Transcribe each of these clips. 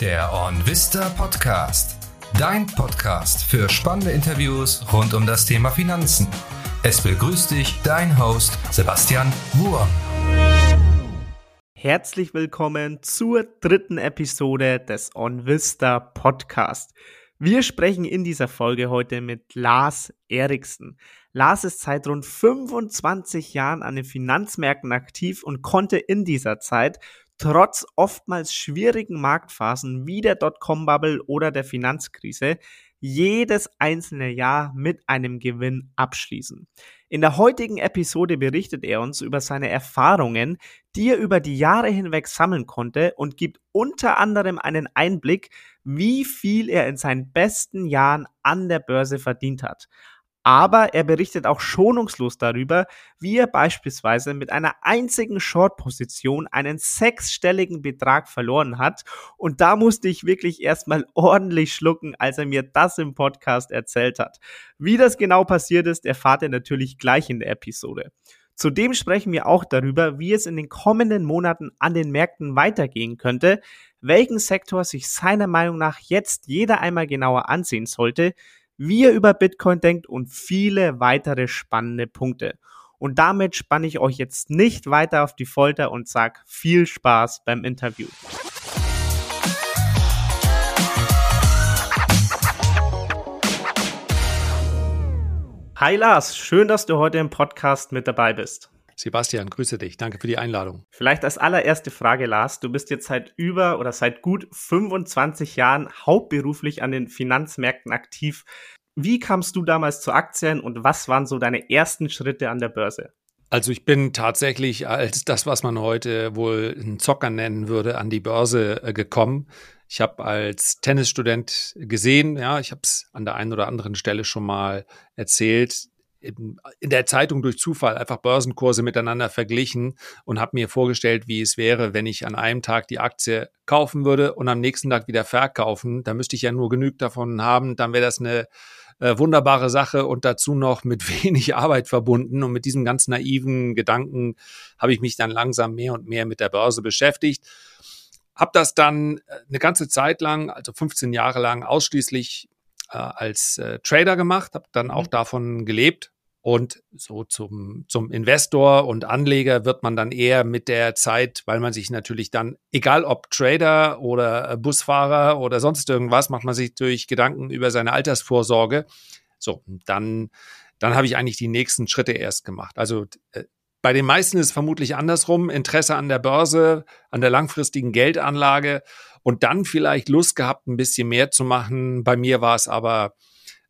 Der OnVista Podcast. Dein Podcast für spannende Interviews rund um das Thema Finanzen. Es begrüßt dich dein Host Sebastian Wurm. Herzlich willkommen zur dritten Episode des OnVista Podcast. Wir sprechen in dieser Folge heute mit Lars Eriksen. Lars ist seit rund 25 Jahren an den Finanzmärkten aktiv und konnte in dieser Zeit trotz oftmals schwierigen Marktphasen wie der Dotcom-Bubble oder der Finanzkrise jedes einzelne Jahr mit einem Gewinn abschließen. In der heutigen Episode berichtet er uns über seine Erfahrungen, die er über die Jahre hinweg sammeln konnte und gibt unter anderem einen Einblick, wie viel er in seinen besten Jahren an der Börse verdient hat aber er berichtet auch schonungslos darüber, wie er beispielsweise mit einer einzigen Short-Position einen sechsstelligen Betrag verloren hat. Und da musste ich wirklich erstmal ordentlich schlucken, als er mir das im Podcast erzählt hat. Wie das genau passiert ist, erfahrt ihr natürlich gleich in der Episode. Zudem sprechen wir auch darüber, wie es in den kommenden Monaten an den Märkten weitergehen könnte, welchen Sektor sich seiner Meinung nach jetzt jeder einmal genauer ansehen sollte, wie ihr über Bitcoin denkt und viele weitere spannende Punkte. Und damit spanne ich euch jetzt nicht weiter auf die Folter und sag viel Spaß beim Interview. Hi Lars, schön, dass du heute im Podcast mit dabei bist. Sebastian, grüße dich. Danke für die Einladung. Vielleicht als allererste Frage, Lars. Du bist jetzt seit über oder seit gut 25 Jahren hauptberuflich an den Finanzmärkten aktiv. Wie kamst du damals zu Aktien und was waren so deine ersten Schritte an der Börse? Also ich bin tatsächlich als das, was man heute wohl einen Zocker nennen würde, an die Börse äh, gekommen. Ich habe als Tennisstudent gesehen, ja, ich habe es an der einen oder anderen Stelle schon mal erzählt, in, der Zeitung durch Zufall einfach Börsenkurse miteinander verglichen und habe mir vorgestellt, wie es wäre, wenn ich an einem Tag die Aktie kaufen würde und am nächsten Tag wieder verkaufen. Da müsste ich ja nur genug davon haben, dann wäre das eine äh, wunderbare Sache und dazu noch mit wenig Arbeit verbunden. Und mit diesem ganz naiven Gedanken habe ich mich dann langsam mehr und mehr mit der Börse beschäftigt. Hab das dann äh, eine ganze Zeit lang, also 15 Jahre lang, ausschließlich äh, als äh, Trader gemacht, habe dann auch mhm. davon gelebt. Und so zum, zum Investor und Anleger wird man dann eher mit der Zeit, weil man sich natürlich dann, egal ob Trader oder äh, Busfahrer oder sonst irgendwas, macht man sich durch Gedanken über seine Altersvorsorge. So, dann, dann habe ich eigentlich die nächsten Schritte erst gemacht. Also äh, bei den meisten ist es vermutlich andersrum. Interesse an der Börse, an der langfristigen Geldanlage und dann vielleicht Lust gehabt, ein bisschen mehr zu machen. Bei mir war es aber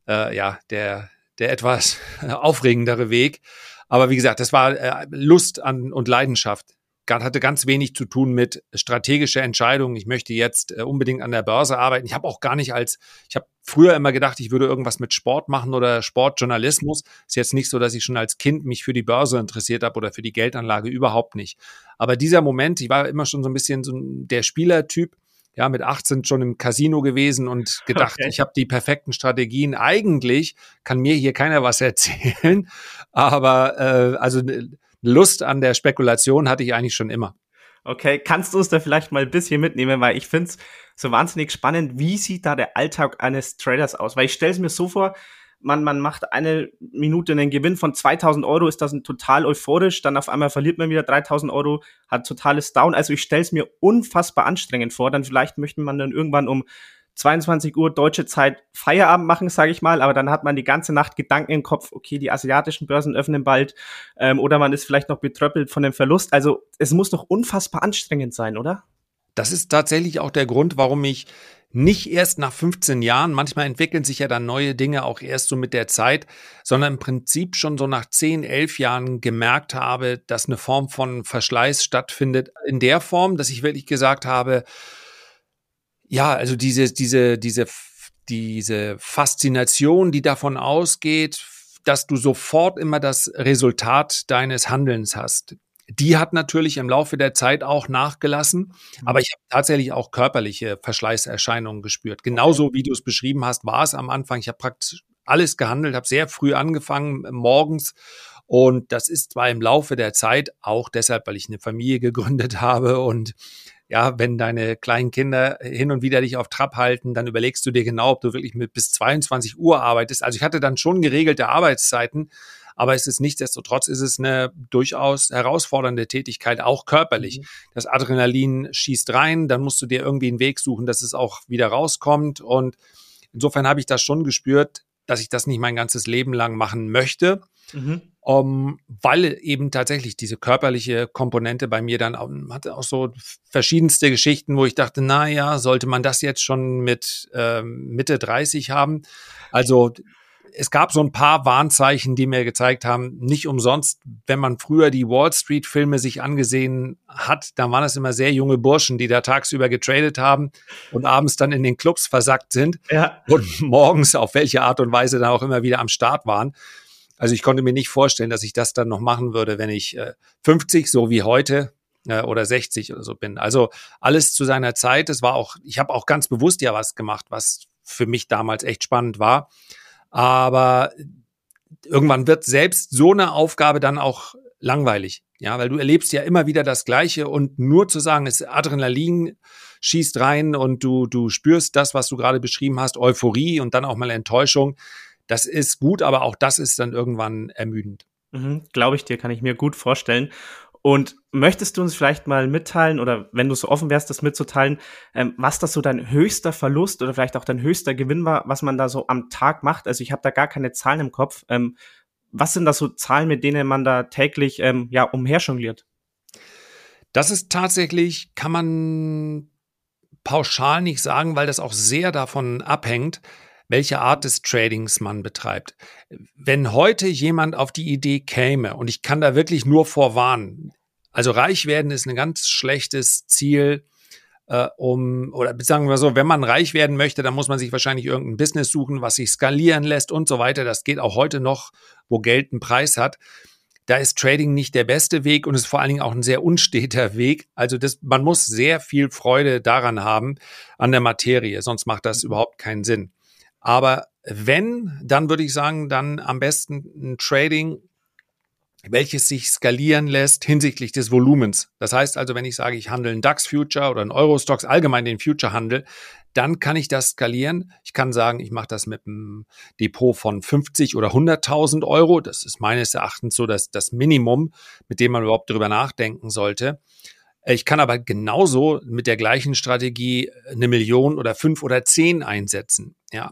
äh, ja der, der etwas aufregendere Weg. Aber wie gesagt, das war äh, Lust an und Leidenschaft. Hatte ganz wenig zu tun mit strategischer Entscheidung. Ich möchte jetzt äh, unbedingt an der Börse arbeiten. Ich habe auch gar nicht als, ich habe früher immer gedacht, ich würde irgendwas mit Sport machen oder Sportjournalismus. Ist jetzt nicht so, dass ich schon als Kind mich für die Börse interessiert habe oder für die Geldanlage überhaupt nicht. Aber dieser Moment, ich war immer schon so ein bisschen so der Spielertyp ja, mit 18 schon im Casino gewesen und gedacht, okay. ich habe die perfekten Strategien. Eigentlich kann mir hier keiner was erzählen, aber äh, also Lust an der Spekulation hatte ich eigentlich schon immer. Okay, kannst du uns da vielleicht mal ein bisschen mitnehmen, weil ich finde es so wahnsinnig spannend, wie sieht da der Alltag eines Traders aus? Weil ich stelle es mir so vor, man, man macht eine Minute einen Gewinn von 2000 Euro, ist das total euphorisch, dann auf einmal verliert man wieder 3000 Euro, hat totales Down. Also ich stelle es mir unfassbar anstrengend vor. Dann vielleicht möchte man dann irgendwann um 22 Uhr deutsche Zeit Feierabend machen, sage ich mal, aber dann hat man die ganze Nacht Gedanken im Kopf, okay, die asiatischen Börsen öffnen bald ähm, oder man ist vielleicht noch betröppelt von dem Verlust. Also es muss doch unfassbar anstrengend sein, oder? Das ist tatsächlich auch der Grund, warum ich nicht erst nach 15 Jahren, manchmal entwickeln sich ja dann neue Dinge auch erst so mit der Zeit, sondern im Prinzip schon so nach 10, 11 Jahren gemerkt habe, dass eine Form von Verschleiß stattfindet. In der Form, dass ich wirklich gesagt habe, ja, also diese, diese, diese, diese Faszination, die davon ausgeht, dass du sofort immer das Resultat deines Handelns hast die hat natürlich im Laufe der Zeit auch nachgelassen, mhm. aber ich habe tatsächlich auch körperliche Verschleißerscheinungen gespürt. Genauso wie du es beschrieben hast, war es am Anfang. Ich habe praktisch alles gehandelt, habe sehr früh angefangen äh, morgens und das ist zwar im Laufe der Zeit auch deshalb, weil ich eine Familie gegründet habe und ja, wenn deine kleinen Kinder hin und wieder dich auf Trab halten, dann überlegst du dir genau, ob du wirklich mit bis 22 Uhr arbeitest. Also ich hatte dann schon geregelte Arbeitszeiten, aber es ist nichtsdestotrotz ist es eine durchaus herausfordernde Tätigkeit, auch körperlich. Mhm. Das Adrenalin schießt rein, dann musst du dir irgendwie einen Weg suchen, dass es auch wieder rauskommt. Und insofern habe ich das schon gespürt, dass ich das nicht mein ganzes Leben lang machen möchte. Mhm. Um, weil eben tatsächlich diese körperliche Komponente bei mir dann auch, hatte auch so verschiedenste Geschichten, wo ich dachte, na ja, sollte man das jetzt schon mit äh, Mitte 30 haben? Also es gab so ein paar Warnzeichen, die mir gezeigt haben, nicht umsonst, wenn man früher die Wall Street Filme sich angesehen hat, dann waren es immer sehr junge Burschen, die da tagsüber getradet haben und abends dann in den Clubs versackt sind ja. und morgens auf welche Art und Weise dann auch immer wieder am Start waren. Also ich konnte mir nicht vorstellen, dass ich das dann noch machen würde, wenn ich äh, 50, so wie heute, äh, oder 60 oder so bin. Also alles zu seiner Zeit. Es war auch, ich habe auch ganz bewusst ja was gemacht, was für mich damals echt spannend war. Aber irgendwann wird selbst so eine Aufgabe dann auch langweilig. Ja, weil du erlebst ja immer wieder das Gleiche und nur zu sagen, es Adrenalin schießt rein und du, du spürst das, was du gerade beschrieben hast, Euphorie und dann auch mal Enttäuschung. Das ist gut, aber auch das ist dann irgendwann ermüdend. Mhm, Glaube ich dir, kann ich mir gut vorstellen. Und möchtest du uns vielleicht mal mitteilen oder wenn du so offen wärst, das mitzuteilen, ähm, was das so dein höchster Verlust oder vielleicht auch dein höchster Gewinn war, was man da so am Tag macht? Also ich habe da gar keine Zahlen im Kopf. Ähm, was sind das so Zahlen, mit denen man da täglich ähm, ja umherjongliert? Das ist tatsächlich, kann man pauschal nicht sagen, weil das auch sehr davon abhängt, welche Art des Tradings man betreibt. Wenn heute jemand auf die Idee käme, und ich kann da wirklich nur vorwarnen, also reich werden ist ein ganz schlechtes Ziel, äh, um, oder sagen wir so, wenn man reich werden möchte, dann muss man sich wahrscheinlich irgendein Business suchen, was sich skalieren lässt und so weiter. Das geht auch heute noch, wo Geld einen Preis hat. Da ist Trading nicht der beste Weg und ist vor allen Dingen auch ein sehr unsteter Weg. Also das, man muss sehr viel Freude daran haben, an der Materie, sonst macht das überhaupt keinen Sinn. Aber wenn, dann würde ich sagen, dann am besten ein Trading, welches sich skalieren lässt hinsichtlich des Volumens. Das heißt also, wenn ich sage, ich handle einen DAX-Future oder einen Euro-Stocks, allgemein den Future-Handel, dann kann ich das skalieren. Ich kann sagen, ich mache das mit einem Depot von 50 oder 100.000 Euro. Das ist meines Erachtens so das, das Minimum, mit dem man überhaupt darüber nachdenken sollte. Ich kann aber genauso mit der gleichen Strategie eine Million oder fünf oder zehn einsetzen. Ja.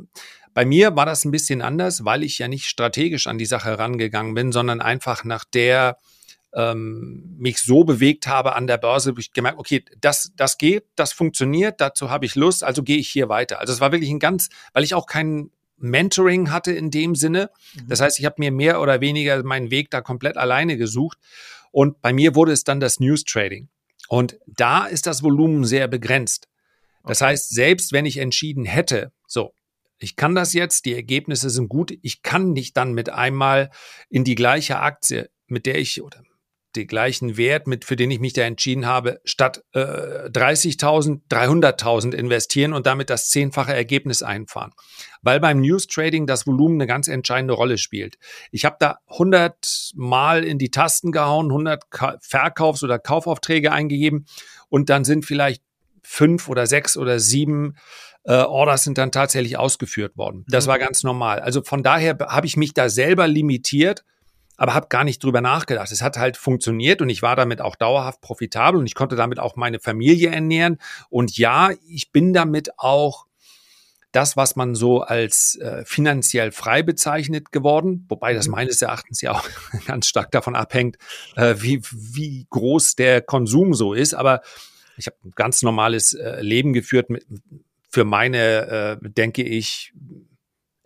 Bei mir war das ein bisschen anders, weil ich ja nicht strategisch an die Sache herangegangen bin, sondern einfach nach der ähm, mich so bewegt habe an der Börse, habe ich gemerkt, okay, das, das geht, das funktioniert, dazu habe ich Lust, also gehe ich hier weiter. Also es war wirklich ein ganz, weil ich auch kein Mentoring hatte in dem Sinne. Mhm. Das heißt, ich habe mir mehr oder weniger meinen Weg da komplett alleine gesucht. Und bei mir wurde es dann das News Trading. Und da ist das Volumen sehr begrenzt. Das heißt, selbst wenn ich entschieden hätte, so, ich kann das jetzt, die Ergebnisse sind gut, ich kann nicht dann mit einmal in die gleiche Aktie, mit der ich oder den gleichen Wert, mit, für den ich mich da entschieden habe, statt äh, 30.000, 300.000 investieren und damit das zehnfache Ergebnis einfahren. Weil beim News Trading das Volumen eine ganz entscheidende Rolle spielt. Ich habe da 100 Mal in die Tasten gehauen, 100 Ka Verkaufs- oder Kaufaufträge eingegeben und dann sind vielleicht fünf oder sechs oder sieben äh, Orders sind dann tatsächlich ausgeführt worden. Das mhm. war ganz normal. Also von daher habe ich mich da selber limitiert aber habe gar nicht drüber nachgedacht. Es hat halt funktioniert und ich war damit auch dauerhaft profitabel und ich konnte damit auch meine Familie ernähren. Und ja, ich bin damit auch das, was man so als äh, finanziell frei bezeichnet geworden, wobei das mhm. meines Erachtens ja auch ganz stark davon abhängt, äh, wie, wie groß der Konsum so ist. Aber ich habe ein ganz normales äh, Leben geführt mit, für meine, äh, denke ich,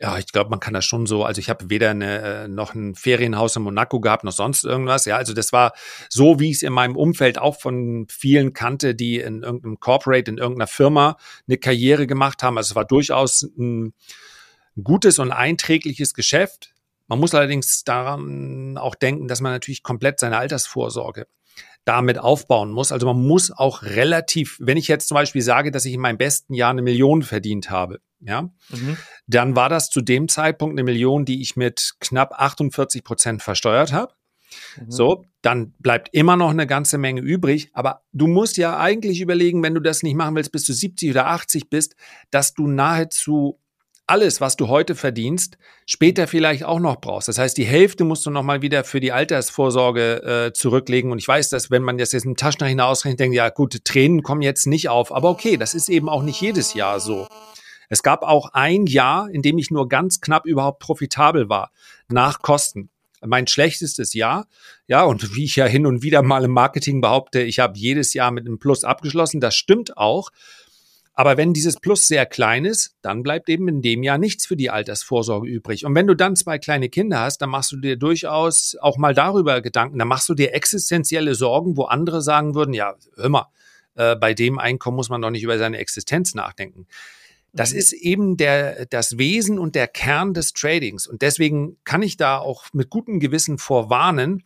ja, ich glaube, man kann das schon so. Also ich habe weder eine, äh, noch ein Ferienhaus in Monaco gehabt noch sonst irgendwas. Ja, also das war so, wie ich es in meinem Umfeld auch von vielen kannte, die in irgendeinem Corporate, in irgendeiner Firma eine Karriere gemacht haben. Also es war durchaus ein gutes und einträgliches Geschäft. Man muss allerdings daran auch denken, dass man natürlich komplett seine Altersvorsorge damit aufbauen muss. Also man muss auch relativ, wenn ich jetzt zum Beispiel sage, dass ich in meinem besten Jahr eine Million verdient habe, ja, mhm. dann war das zu dem Zeitpunkt eine Million, die ich mit knapp 48 Prozent versteuert habe. Mhm. So, dann bleibt immer noch eine ganze Menge übrig. Aber du musst ja eigentlich überlegen, wenn du das nicht machen willst, bis du 70 oder 80 bist, dass du nahezu alles, was du heute verdienst, später vielleicht auch noch brauchst. Das heißt, die Hälfte musst du nochmal wieder für die Altersvorsorge äh, zurücklegen. Und ich weiß, dass wenn man das jetzt im Taschenrechner ausrechnet, denkt, ja gut, Tränen kommen jetzt nicht auf. Aber okay, das ist eben auch nicht jedes Jahr so. Es gab auch ein Jahr, in dem ich nur ganz knapp überhaupt profitabel war, nach Kosten mein schlechtestes Jahr. Ja, und wie ich ja hin und wieder mal im Marketing behaupte, ich habe jedes Jahr mit einem Plus abgeschlossen. Das stimmt auch. Aber wenn dieses Plus sehr klein ist, dann bleibt eben in dem Jahr nichts für die Altersvorsorge übrig. Und wenn du dann zwei kleine Kinder hast, dann machst du dir durchaus auch mal darüber Gedanken. Dann machst du dir existenzielle Sorgen, wo andere sagen würden, ja, hör mal, äh, bei dem Einkommen muss man doch nicht über seine Existenz nachdenken. Das mhm. ist eben der, das Wesen und der Kern des Tradings. Und deswegen kann ich da auch mit gutem Gewissen vorwarnen.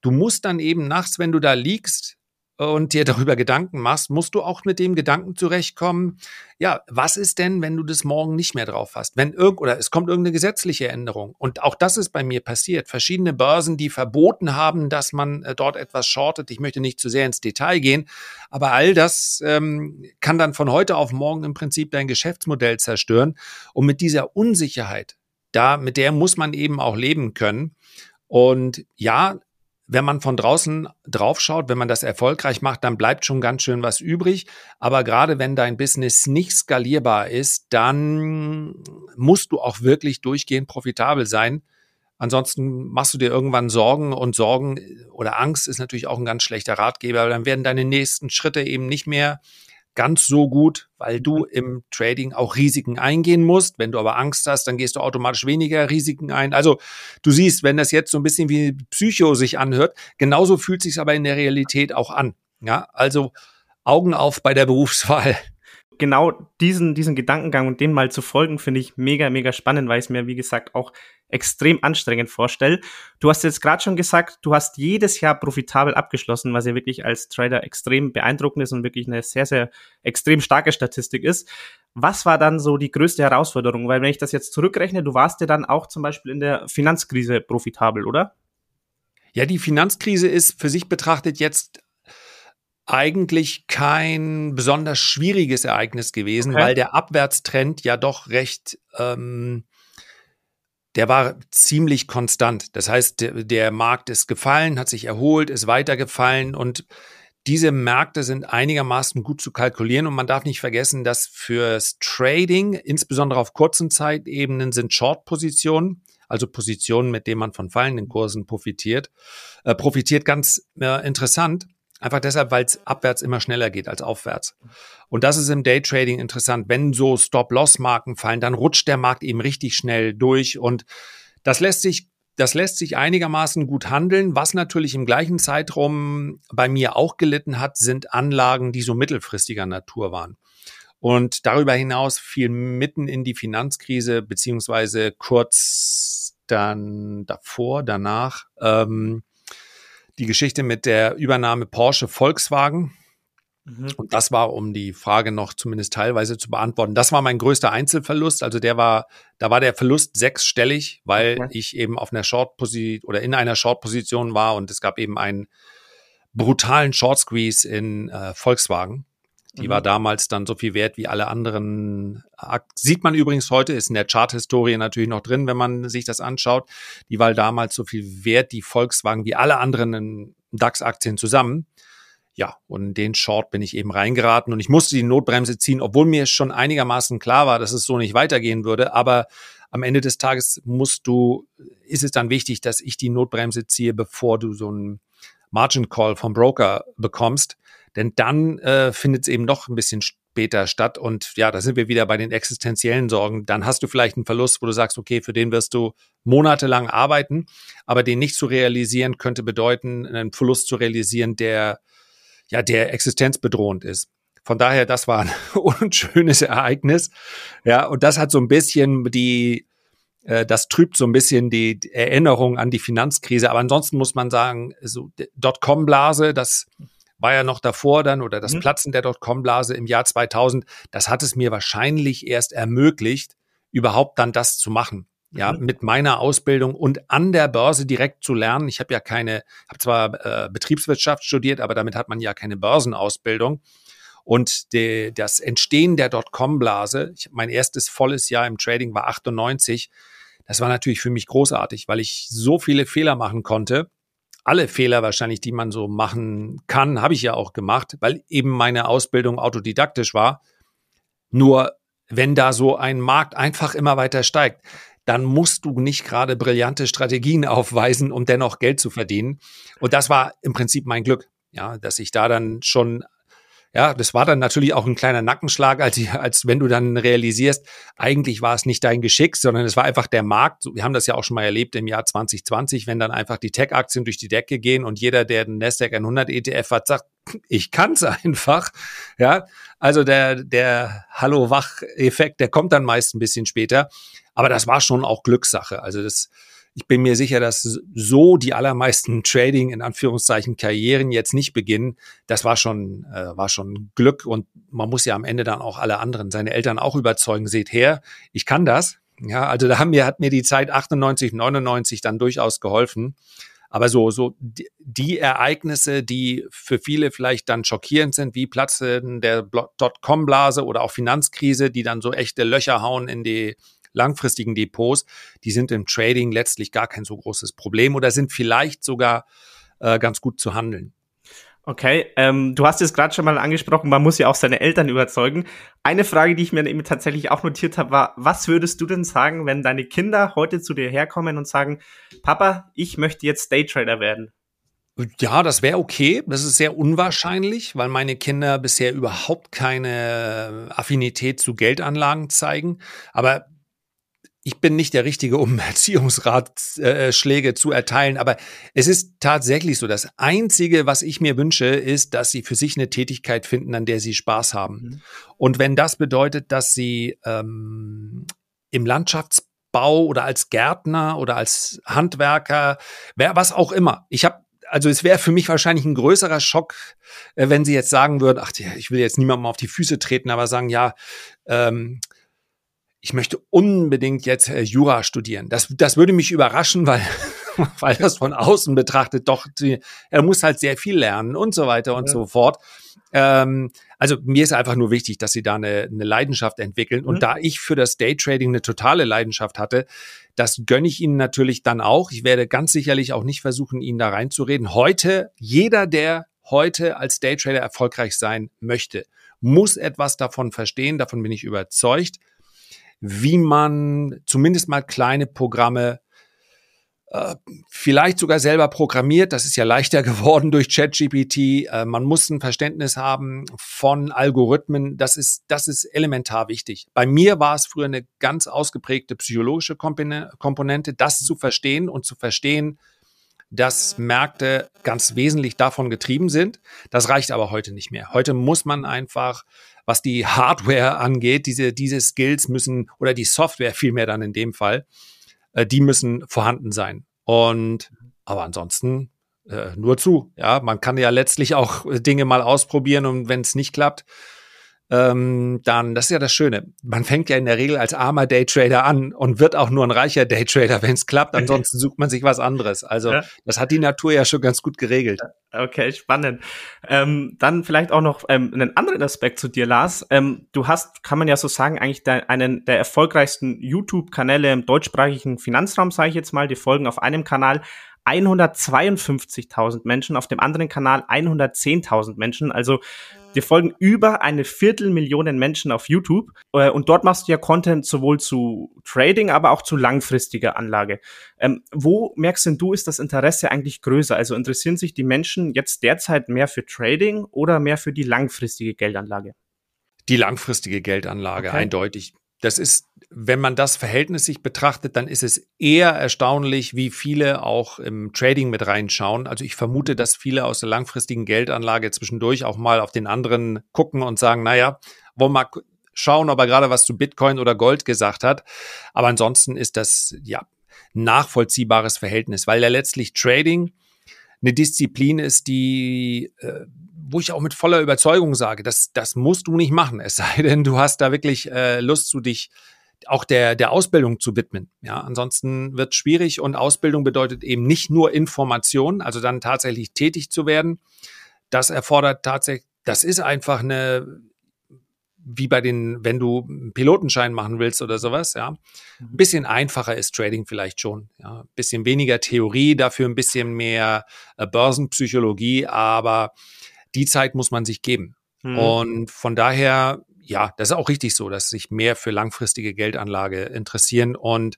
Du musst dann eben nachts, wenn du da liegst, und dir darüber Gedanken machst, musst du auch mit dem Gedanken zurechtkommen, ja, was ist denn, wenn du das morgen nicht mehr drauf hast? Wenn irgend oder es kommt irgendeine gesetzliche Änderung. Und auch das ist bei mir passiert. Verschiedene Börsen, die verboten haben, dass man äh, dort etwas shortet. Ich möchte nicht zu sehr ins Detail gehen, aber all das ähm, kann dann von heute auf morgen im Prinzip dein Geschäftsmodell zerstören. Und mit dieser Unsicherheit, da, mit der muss man eben auch leben können. Und ja, wenn man von draußen drauf schaut, wenn man das erfolgreich macht, dann bleibt schon ganz schön was übrig. Aber gerade wenn dein Business nicht skalierbar ist, dann musst du auch wirklich durchgehend profitabel sein. Ansonsten machst du dir irgendwann Sorgen und Sorgen oder Angst ist natürlich auch ein ganz schlechter Ratgeber. Dann werden deine nächsten Schritte eben nicht mehr ganz so gut, weil du mhm. im Trading auch Risiken eingehen musst. Wenn du aber Angst hast, dann gehst du automatisch weniger Risiken ein. Also du siehst, wenn das jetzt so ein bisschen wie Psycho sich anhört, genauso fühlt sich aber in der Realität auch an. Ja, also Augen auf bei der Berufswahl genau diesen, diesen Gedankengang und dem mal zu folgen, finde ich mega, mega spannend, weil ich es mir, wie gesagt, auch extrem anstrengend vorstelle. Du hast jetzt gerade schon gesagt, du hast jedes Jahr profitabel abgeschlossen, was ja wirklich als Trader extrem beeindruckend ist und wirklich eine sehr, sehr extrem starke Statistik ist. Was war dann so die größte Herausforderung? Weil wenn ich das jetzt zurückrechne, du warst ja dann auch zum Beispiel in der Finanzkrise profitabel, oder? Ja, die Finanzkrise ist für sich betrachtet jetzt eigentlich kein besonders schwieriges Ereignis gewesen, okay. weil der Abwärtstrend ja doch recht, ähm, der war ziemlich konstant. Das heißt, der, Markt ist gefallen, hat sich erholt, ist weitergefallen und diese Märkte sind einigermaßen gut zu kalkulieren und man darf nicht vergessen, dass fürs Trading, insbesondere auf kurzen Zeitebenen, sind Short-Positionen, also Positionen, mit denen man von fallenden Kursen profitiert, äh, profitiert ganz äh, interessant. Einfach deshalb, weil es abwärts immer schneller geht als aufwärts. Und das ist im Daytrading interessant. Wenn so Stop-Loss-Marken fallen, dann rutscht der Markt eben richtig schnell durch und das lässt sich das lässt sich einigermaßen gut handeln. Was natürlich im gleichen Zeitraum bei mir auch gelitten hat, sind Anlagen, die so mittelfristiger Natur waren. Und darüber hinaus fiel mitten in die Finanzkrise, beziehungsweise kurz dann davor, danach, ähm, die Geschichte mit der Übernahme Porsche Volkswagen. Mhm. Und das war, um die Frage noch zumindest teilweise zu beantworten. Das war mein größter Einzelverlust. Also der war, da war der Verlust sechsstellig, weil okay. ich eben auf einer Short-Position oder in einer Short-Position war und es gab eben einen brutalen Short Squeeze in äh, Volkswagen. Die mhm. war damals dann so viel wert wie alle anderen. Sieht man übrigens heute, ist in der Chart-Historie natürlich noch drin, wenn man sich das anschaut. Die war damals so viel wert, die Volkswagen, wie alle anderen DAX-Aktien zusammen. Ja, und in den Short bin ich eben reingeraten und ich musste die Notbremse ziehen, obwohl mir schon einigermaßen klar war, dass es so nicht weitergehen würde. Aber am Ende des Tages musst du, ist es dann wichtig, dass ich die Notbremse ziehe, bevor du so einen Margin Call vom Broker bekommst. Denn dann äh, findet es eben noch ein bisschen später statt. Und ja, da sind wir wieder bei den existenziellen Sorgen. Dann hast du vielleicht einen Verlust, wo du sagst, okay, für den wirst du monatelang arbeiten, aber den nicht zu realisieren, könnte bedeuten, einen Verlust zu realisieren, der ja, der existenzbedrohend ist. Von daher, das war ein unschönes Ereignis. Ja, und das hat so ein bisschen die, äh, das trübt so ein bisschen die Erinnerung an die Finanzkrise. Aber ansonsten muss man sagen, so Dotcom-Blase, das war ja noch davor dann oder das mhm. Platzen der Dotcom-Blase im Jahr 2000, das hat es mir wahrscheinlich erst ermöglicht, überhaupt dann das zu machen. ja, mhm. mit meiner Ausbildung und an der Börse direkt zu lernen. Ich habe ja keine, habe zwar äh, Betriebswirtschaft studiert, aber damit hat man ja keine Börsenausbildung. Und de, das Entstehen der Dotcom-Blase, mein erstes volles Jahr im Trading war 98. Das war natürlich für mich großartig, weil ich so viele Fehler machen konnte. Alle Fehler wahrscheinlich, die man so machen kann, habe ich ja auch gemacht, weil eben meine Ausbildung autodidaktisch war. Nur wenn da so ein Markt einfach immer weiter steigt, dann musst du nicht gerade brillante Strategien aufweisen, um dennoch Geld zu verdienen. Und das war im Prinzip mein Glück, ja, dass ich da dann schon ja, das war dann natürlich auch ein kleiner Nackenschlag, als, ich, als wenn du dann realisierst, eigentlich war es nicht dein Geschick, sondern es war einfach der Markt. Wir haben das ja auch schon mal erlebt im Jahr 2020, wenn dann einfach die Tech-Aktien durch die Decke gehen und jeder, der den Nasdaq 100 ETF hat, sagt, ich kann's einfach. Ja, also der, der Hallo-Wach-Effekt, der kommt dann meist ein bisschen später. Aber das war schon auch Glückssache. Also das, ich bin mir sicher, dass so die allermeisten Trading in Anführungszeichen Karrieren jetzt nicht beginnen. Das war schon äh, war schon Glück und man muss ja am Ende dann auch alle anderen, seine Eltern auch überzeugen. Seht her, ich kann das. Ja, also da haben mir hat mir die Zeit 98, 99 dann durchaus geholfen. Aber so, so die, Ereignisse, die für viele vielleicht dann schockierend sind, wie Platzen der Dotcom-Blase oder auch Finanzkrise, die dann so echte Löcher hauen in die langfristigen Depots, die sind im Trading letztlich gar kein so großes Problem oder sind vielleicht sogar äh, ganz gut zu handeln. Okay, ähm, du hast es gerade schon mal angesprochen, man muss ja auch seine Eltern überzeugen. Eine Frage, die ich mir eben tatsächlich auch notiert habe, war, was würdest du denn sagen, wenn deine Kinder heute zu dir herkommen und sagen, Papa, ich möchte jetzt Daytrader werden? Ja, das wäre okay. Das ist sehr unwahrscheinlich, weil meine Kinder bisher überhaupt keine Affinität zu Geldanlagen zeigen. Aber ich bin nicht der Richtige, um Erziehungsratschläge zu erteilen, aber es ist tatsächlich so. Das Einzige, was ich mir wünsche, ist, dass sie für sich eine Tätigkeit finden, an der sie Spaß haben. Mhm. Und wenn das bedeutet, dass sie ähm, im Landschaftsbau oder als Gärtner oder als Handwerker, wer was auch immer. Ich habe also es wäre für mich wahrscheinlich ein größerer Schock, äh, wenn sie jetzt sagen würden, ach, ich will jetzt niemandem auf die Füße treten, aber sagen, ja, ähm, ich möchte unbedingt jetzt äh, Jura studieren. Das, das würde mich überraschen, weil, weil das von außen betrachtet doch, die, er muss halt sehr viel lernen und so weiter und ja. so fort. Ähm, also mir ist einfach nur wichtig, dass sie da eine, eine Leidenschaft entwickeln. Und mhm. da ich für das Daytrading eine totale Leidenschaft hatte, das gönne ich ihnen natürlich dann auch. Ich werde ganz sicherlich auch nicht versuchen, ihnen da reinzureden. Heute, jeder, der heute als Daytrader erfolgreich sein möchte, muss etwas davon verstehen. Davon bin ich überzeugt wie man zumindest mal kleine Programme äh, vielleicht sogar selber programmiert. Das ist ja leichter geworden durch ChatGPT. Äh, man muss ein Verständnis haben von Algorithmen. Das ist, das ist elementar wichtig. Bei mir war es früher eine ganz ausgeprägte psychologische Komponente, das zu verstehen und zu verstehen, dass Märkte ganz wesentlich davon getrieben sind. Das reicht aber heute nicht mehr. Heute muss man einfach was die Hardware angeht, diese, diese Skills müssen, oder die Software vielmehr dann in dem Fall, äh, die müssen vorhanden sein. Und, aber ansonsten äh, nur zu. Ja, man kann ja letztlich auch Dinge mal ausprobieren und wenn es nicht klappt, ähm, dann, das ist ja das Schöne. Man fängt ja in der Regel als armer Daytrader an und wird auch nur ein reicher Daytrader, wenn es klappt. Ansonsten sucht man sich was anderes. Also ja. das hat die Natur ja schon ganz gut geregelt. Okay, spannend. Ähm, dann vielleicht auch noch ähm, einen anderen Aspekt zu dir, Lars. Ähm, du hast, kann man ja so sagen, eigentlich de einen der erfolgreichsten YouTube-Kanäle im deutschsprachigen Finanzraum, sage ich jetzt mal. Die folgen auf einem Kanal 152.000 Menschen, auf dem anderen Kanal 110.000 Menschen. Also dir folgen über eine Viertelmillion Menschen auf YouTube äh, und dort machst du ja Content sowohl zu Trading, aber auch zu langfristiger Anlage. Ähm, wo merkst denn du, ist das Interesse eigentlich größer? Also interessieren sich die Menschen jetzt derzeit mehr für Trading oder mehr für die langfristige Geldanlage? Die langfristige Geldanlage, okay. eindeutig das ist, wenn man das Verhältnis sich betrachtet, dann ist es eher erstaunlich, wie viele auch im Trading mit reinschauen. Also ich vermute, dass viele aus der langfristigen Geldanlage zwischendurch auch mal auf den anderen gucken und sagen, naja, wollen mal schauen, ob er gerade was zu Bitcoin oder Gold gesagt hat. Aber ansonsten ist das, ja, nachvollziehbares Verhältnis, weil ja letztlich Trading eine Disziplin ist, die äh, wo ich auch mit voller Überzeugung sage, das, das musst du nicht machen. Es sei denn, du hast da wirklich äh, Lust zu dich auch der, der Ausbildung zu widmen. Ja, ansonsten wird schwierig und Ausbildung bedeutet eben nicht nur Information, also dann tatsächlich tätig zu werden. Das erfordert tatsächlich, das ist einfach eine, wie bei den, wenn du einen Pilotenschein machen willst oder sowas, ja. Ein mhm. bisschen einfacher ist Trading vielleicht schon, ja. Ein bisschen weniger Theorie, dafür ein bisschen mehr äh, Börsenpsychologie, aber die Zeit muss man sich geben. Mhm. Und von daher ja, das ist auch richtig so, dass sich mehr für langfristige Geldanlage interessieren und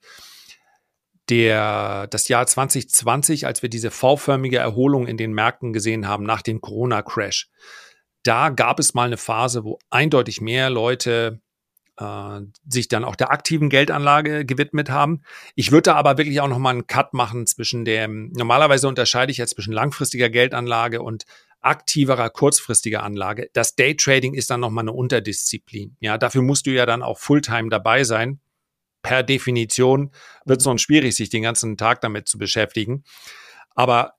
der, das Jahr 2020, als wir diese V-förmige Erholung in den Märkten gesehen haben nach dem Corona-Crash, da gab es mal eine Phase, wo eindeutig mehr Leute äh, sich dann auch der aktiven Geldanlage gewidmet haben. Ich würde da aber wirklich auch noch mal einen Cut machen zwischen dem, normalerweise unterscheide ich jetzt zwischen langfristiger Geldanlage und aktiverer, kurzfristiger Anlage. Das Daytrading ist dann nochmal eine Unterdisziplin. Ja, dafür musst du ja dann auch Fulltime dabei sein. Per Definition wird es noch schwierig, sich den ganzen Tag damit zu beschäftigen. Aber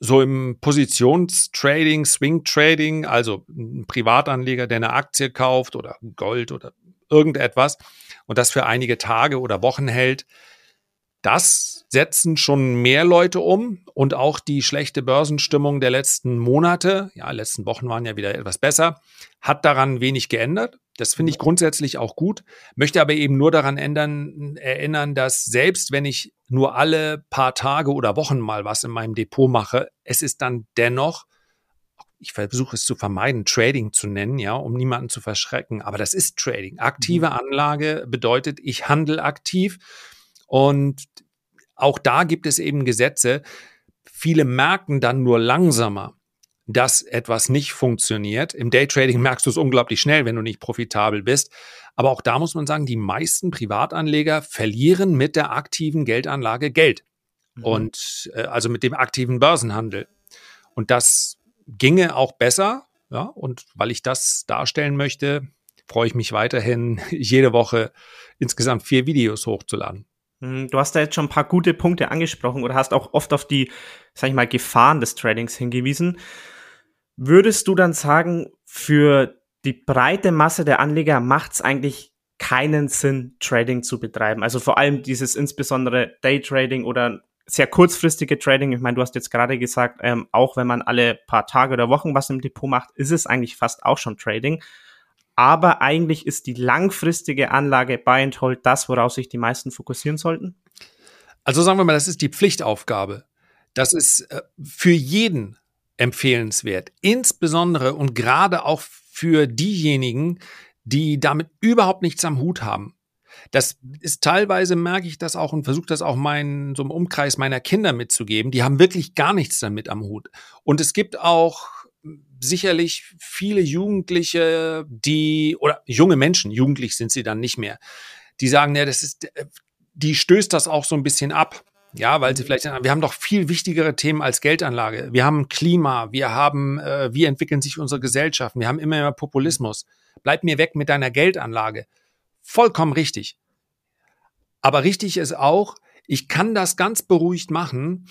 so im Positionstrading, Swing Trading, also ein Privatanleger, der eine Aktie kauft oder Gold oder irgendetwas und das für einige Tage oder Wochen hält, das setzen schon mehr Leute um und auch die schlechte Börsenstimmung der letzten Monate, ja, letzten Wochen waren ja wieder etwas besser, hat daran wenig geändert. Das finde ich grundsätzlich auch gut, möchte aber eben nur daran ändern, erinnern, dass selbst wenn ich nur alle paar Tage oder Wochen mal was in meinem Depot mache, es ist dann dennoch ich versuche es zu vermeiden, Trading zu nennen, ja, um niemanden zu verschrecken. Aber das ist Trading. Aktive mhm. Anlage bedeutet, ich handle aktiv und auch da gibt es eben Gesetze. Viele merken dann nur langsamer, dass etwas nicht funktioniert. Im Daytrading merkst du es unglaublich schnell, wenn du nicht profitabel bist. Aber auch da muss man sagen, die meisten Privatanleger verlieren mit der aktiven Geldanlage Geld. Mhm. Und äh, also mit dem aktiven Börsenhandel. Und das ginge auch besser. Ja, und weil ich das darstellen möchte, freue ich mich weiterhin, jede Woche insgesamt vier Videos hochzuladen. Hm, du hast da jetzt schon ein paar gute Punkte angesprochen oder hast auch oft auf die, sag ich mal, Gefahren des Tradings hingewiesen. Würdest du dann sagen, für die breite Masse der Anleger macht es eigentlich keinen Sinn, Trading zu betreiben? Also vor allem dieses insbesondere Daytrading oder sehr kurzfristige Trading. Ich meine, du hast jetzt gerade gesagt, ähm, auch wenn man alle paar Tage oder Wochen was im Depot macht, ist es eigentlich fast auch schon Trading aber eigentlich ist die langfristige Anlage Buy and Hold das, woraus sich die meisten fokussieren sollten? Also sagen wir mal, das ist die Pflichtaufgabe. Das ist äh, für jeden empfehlenswert, insbesondere und gerade auch für diejenigen, die damit überhaupt nichts am Hut haben. Das ist teilweise, merke ich das auch und versuche das auch meinen, so im Umkreis meiner Kinder mitzugeben. Die haben wirklich gar nichts damit am Hut. Und es gibt auch sicherlich viele Jugendliche, die, oder junge Menschen, jugendlich sind sie dann nicht mehr, die sagen, ja, das ist, äh, die stößt das auch so ein bisschen ab. Ja, weil sie mhm. vielleicht, wir haben doch viel wichtigere Themen als Geldanlage. Wir haben Klima, wir haben, äh, wie entwickeln sich unsere Gesellschaften, wir haben immer mehr Populismus. Bleib mir weg mit deiner Geldanlage. Vollkommen richtig. Aber richtig ist auch, ich kann das ganz beruhigt machen,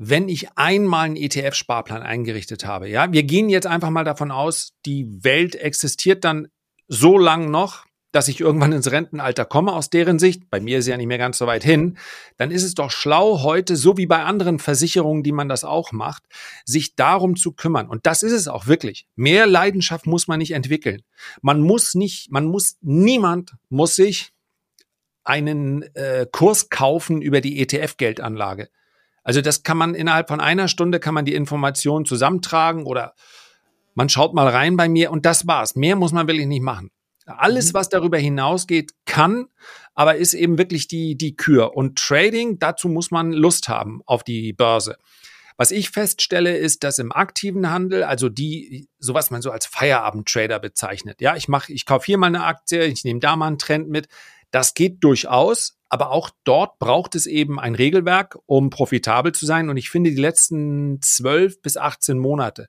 wenn ich einmal einen ETF-Sparplan eingerichtet habe. Ja, wir gehen jetzt einfach mal davon aus, die Welt existiert dann so lang noch, dass ich irgendwann ins Rentenalter komme aus deren Sicht, bei mir ist ja nicht mehr ganz so weit hin, dann ist es doch schlau heute, so wie bei anderen Versicherungen, die man das auch macht, sich darum zu kümmern. Und das ist es auch wirklich. Mehr Leidenschaft muss man nicht entwickeln. Man muss nicht, man muss, niemand muss sich einen äh, Kurs kaufen über die ETF-Geldanlage. Also das kann man innerhalb von einer Stunde kann man die Informationen zusammentragen oder man schaut mal rein bei mir und das war's. Mehr muss man wirklich nicht machen. Alles, mhm. was darüber hinausgeht, kann, aber ist eben wirklich die, die Kür. Und Trading, dazu muss man Lust haben auf die Börse. Was ich feststelle, ist, dass im aktiven Handel, also die, so was man so als Feierabend-Trader bezeichnet. Ja, ich mache, ich kaufe hier mal eine Aktie, ich nehme da mal einen Trend mit. Das geht durchaus, aber auch dort braucht es eben ein Regelwerk, um profitabel zu sein. Und ich finde, die letzten zwölf bis 18 Monate,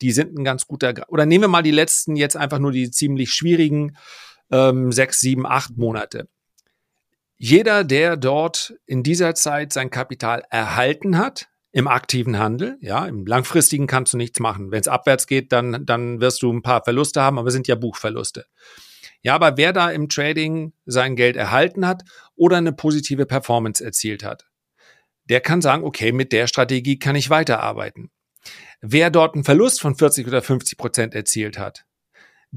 die sind ein ganz guter, oder nehmen wir mal die letzten jetzt einfach nur die ziemlich schwierigen ähm, sechs, sieben, acht Monate. Jeder, der dort in dieser Zeit sein Kapital erhalten hat, im aktiven Handel, ja, im langfristigen kannst du nichts machen. Wenn es abwärts geht, dann, dann wirst du ein paar Verluste haben, aber es sind ja Buchverluste. Ja, aber wer da im Trading sein Geld erhalten hat oder eine positive Performance erzielt hat, der kann sagen, okay, mit der Strategie kann ich weiterarbeiten. Wer dort einen Verlust von 40 oder 50 Prozent erzielt hat,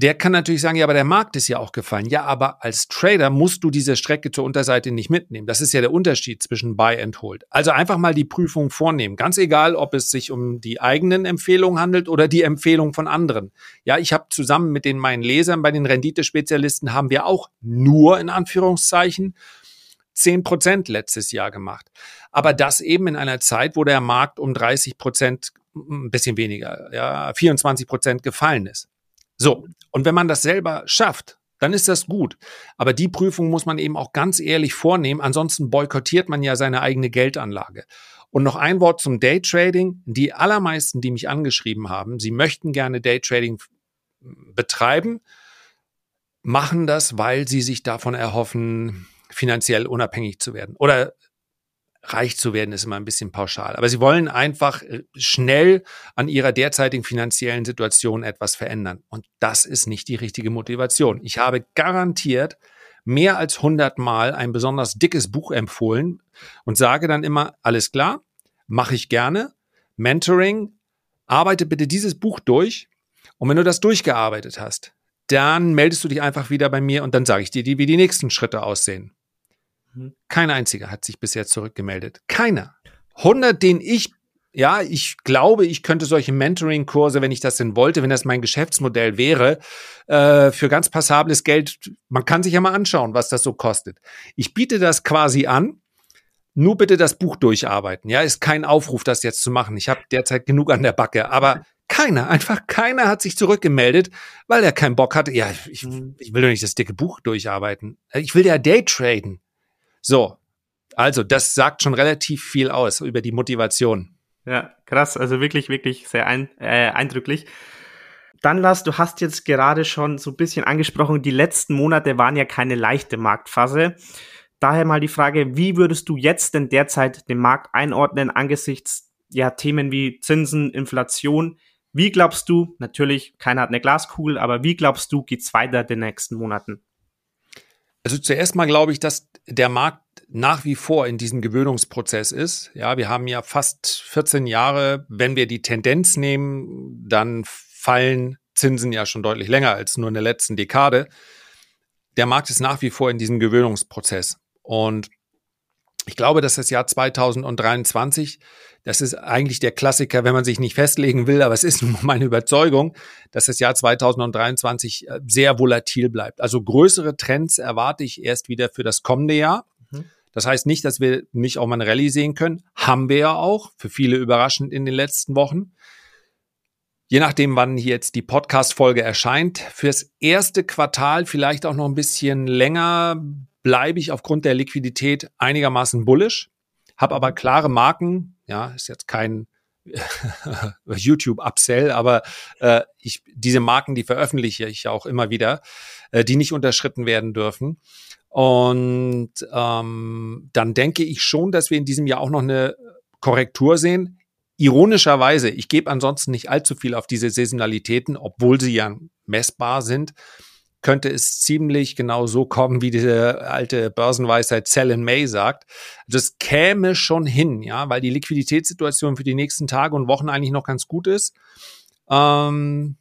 der kann natürlich sagen, ja, aber der Markt ist ja auch gefallen. Ja, aber als Trader musst du diese Strecke zur Unterseite nicht mitnehmen. Das ist ja der Unterschied zwischen Buy and Hold. Also einfach mal die Prüfung vornehmen. Ganz egal, ob es sich um die eigenen Empfehlungen handelt oder die Empfehlung von anderen. Ja, ich habe zusammen mit den meinen Lesern bei den Renditespezialisten haben wir auch nur in Anführungszeichen 10 Prozent letztes Jahr gemacht. Aber das eben in einer Zeit, wo der Markt um 30 Prozent, ein bisschen weniger, ja, 24 Prozent gefallen ist. So, und wenn man das selber schafft, dann ist das gut. Aber die Prüfung muss man eben auch ganz ehrlich vornehmen. Ansonsten boykottiert man ja seine eigene Geldanlage. Und noch ein Wort zum Daytrading. Die allermeisten, die mich angeschrieben haben, sie möchten gerne Daytrading betreiben, machen das, weil sie sich davon erhoffen, finanziell unabhängig zu werden. Oder reich zu werden, ist immer ein bisschen pauschal. Aber sie wollen einfach äh, schnell an ihrer derzeitigen finanziellen Situation etwas verändern. Und das ist nicht die richtige Motivation. Ich habe garantiert mehr als 100 Mal ein besonders dickes Buch empfohlen und sage dann immer, alles klar, mache ich gerne. Mentoring, arbeite bitte dieses Buch durch. Und wenn du das durchgearbeitet hast, dann meldest du dich einfach wieder bei mir und dann sage ich dir, wie die nächsten Schritte aussehen. Kein einziger hat sich bisher zurückgemeldet. Keiner. 100, den ich, ja, ich glaube, ich könnte solche Mentoring-Kurse, wenn ich das denn wollte, wenn das mein Geschäftsmodell wäre, äh, für ganz passables Geld, man kann sich ja mal anschauen, was das so kostet. Ich biete das quasi an. Nur bitte das Buch durcharbeiten. Ja, ist kein Aufruf, das jetzt zu machen. Ich habe derzeit genug an der Backe. Aber keiner, einfach keiner hat sich zurückgemeldet, weil er keinen Bock hatte. Ja, ich, mhm. ich will doch nicht das dicke Buch durcharbeiten. Ich will ja Daytraden. So, also das sagt schon relativ viel aus über die Motivation. Ja, krass, also wirklich, wirklich sehr ein, äh, eindrücklich. Dann Lars, du hast jetzt gerade schon so ein bisschen angesprochen, die letzten Monate waren ja keine leichte Marktphase. Daher mal die Frage, wie würdest du jetzt denn derzeit den Markt einordnen angesichts ja Themen wie Zinsen, Inflation? Wie glaubst du, natürlich, keiner hat eine Glaskugel, aber wie glaubst du, geht's weiter den nächsten Monaten? Also zuerst mal glaube ich, dass der Markt nach wie vor in diesem Gewöhnungsprozess ist. Ja, wir haben ja fast 14 Jahre. Wenn wir die Tendenz nehmen, dann fallen Zinsen ja schon deutlich länger als nur in der letzten Dekade. Der Markt ist nach wie vor in diesem Gewöhnungsprozess. Und ich glaube, dass das Jahr 2023, das ist eigentlich der Klassiker, wenn man sich nicht festlegen will, aber es ist nun meine Überzeugung, dass das Jahr 2023 äh, sehr volatil bleibt. Also größere Trends erwarte ich erst wieder für das kommende Jahr. Mhm. Das heißt nicht, dass wir nicht auch mal eine Rallye sehen können. Haben wir ja auch, für viele überraschend in den letzten Wochen. Je nachdem, wann hier jetzt die Podcast-Folge erscheint, fürs erste Quartal vielleicht auch noch ein bisschen länger bleibe ich aufgrund der Liquidität einigermaßen bullish, habe aber klare Marken, ja, ist jetzt kein YouTube-Upsell, aber äh, ich, diese Marken, die veröffentliche ich auch immer wieder, äh, die nicht unterschritten werden dürfen. Und ähm, dann denke ich schon, dass wir in diesem Jahr auch noch eine Korrektur sehen. Ironischerweise, ich gebe ansonsten nicht allzu viel auf diese Saisonalitäten, obwohl sie ja messbar sind könnte es ziemlich genau so kommen, wie diese alte Börsenweisheit Sell in May sagt. Das käme schon hin, ja, weil die Liquiditätssituation für die nächsten Tage und Wochen eigentlich noch ganz gut ist. Ähm,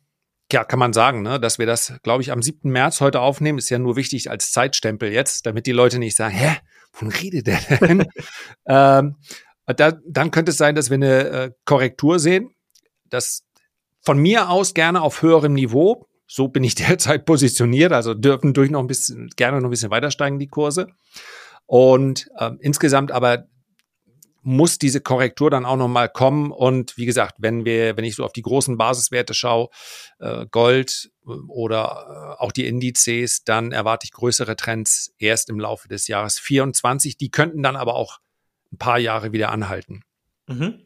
ja, kann man sagen, ne, dass wir das, glaube ich, am 7. März heute aufnehmen, ist ja nur wichtig als Zeitstempel jetzt, damit die Leute nicht sagen, hä, wovon redet der denn? ähm, da, dann könnte es sein, dass wir eine äh, Korrektur sehen. Das von mir aus gerne auf höherem Niveau so bin ich derzeit positioniert. Also dürfen durch noch ein bisschen, gerne noch ein bisschen weiter steigen, die Kurse. Und äh, insgesamt aber muss diese Korrektur dann auch noch mal kommen. Und wie gesagt, wenn wir, wenn ich so auf die großen Basiswerte schaue, äh, Gold äh, oder äh, auch die Indizes, dann erwarte ich größere Trends erst im Laufe des Jahres 24. Die könnten dann aber auch ein paar Jahre wieder anhalten. Mhm.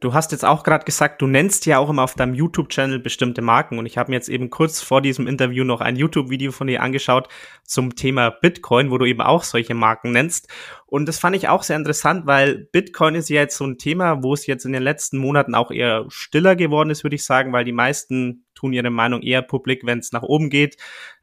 Du hast jetzt auch gerade gesagt, du nennst ja auch immer auf deinem YouTube-Channel bestimmte Marken und ich habe mir jetzt eben kurz vor diesem Interview noch ein YouTube-Video von dir angeschaut zum Thema Bitcoin, wo du eben auch solche Marken nennst. Und das fand ich auch sehr interessant, weil Bitcoin ist ja jetzt so ein Thema, wo es jetzt in den letzten Monaten auch eher stiller geworden ist, würde ich sagen, weil die meisten tun ihre Meinung eher publik, wenn es nach oben geht.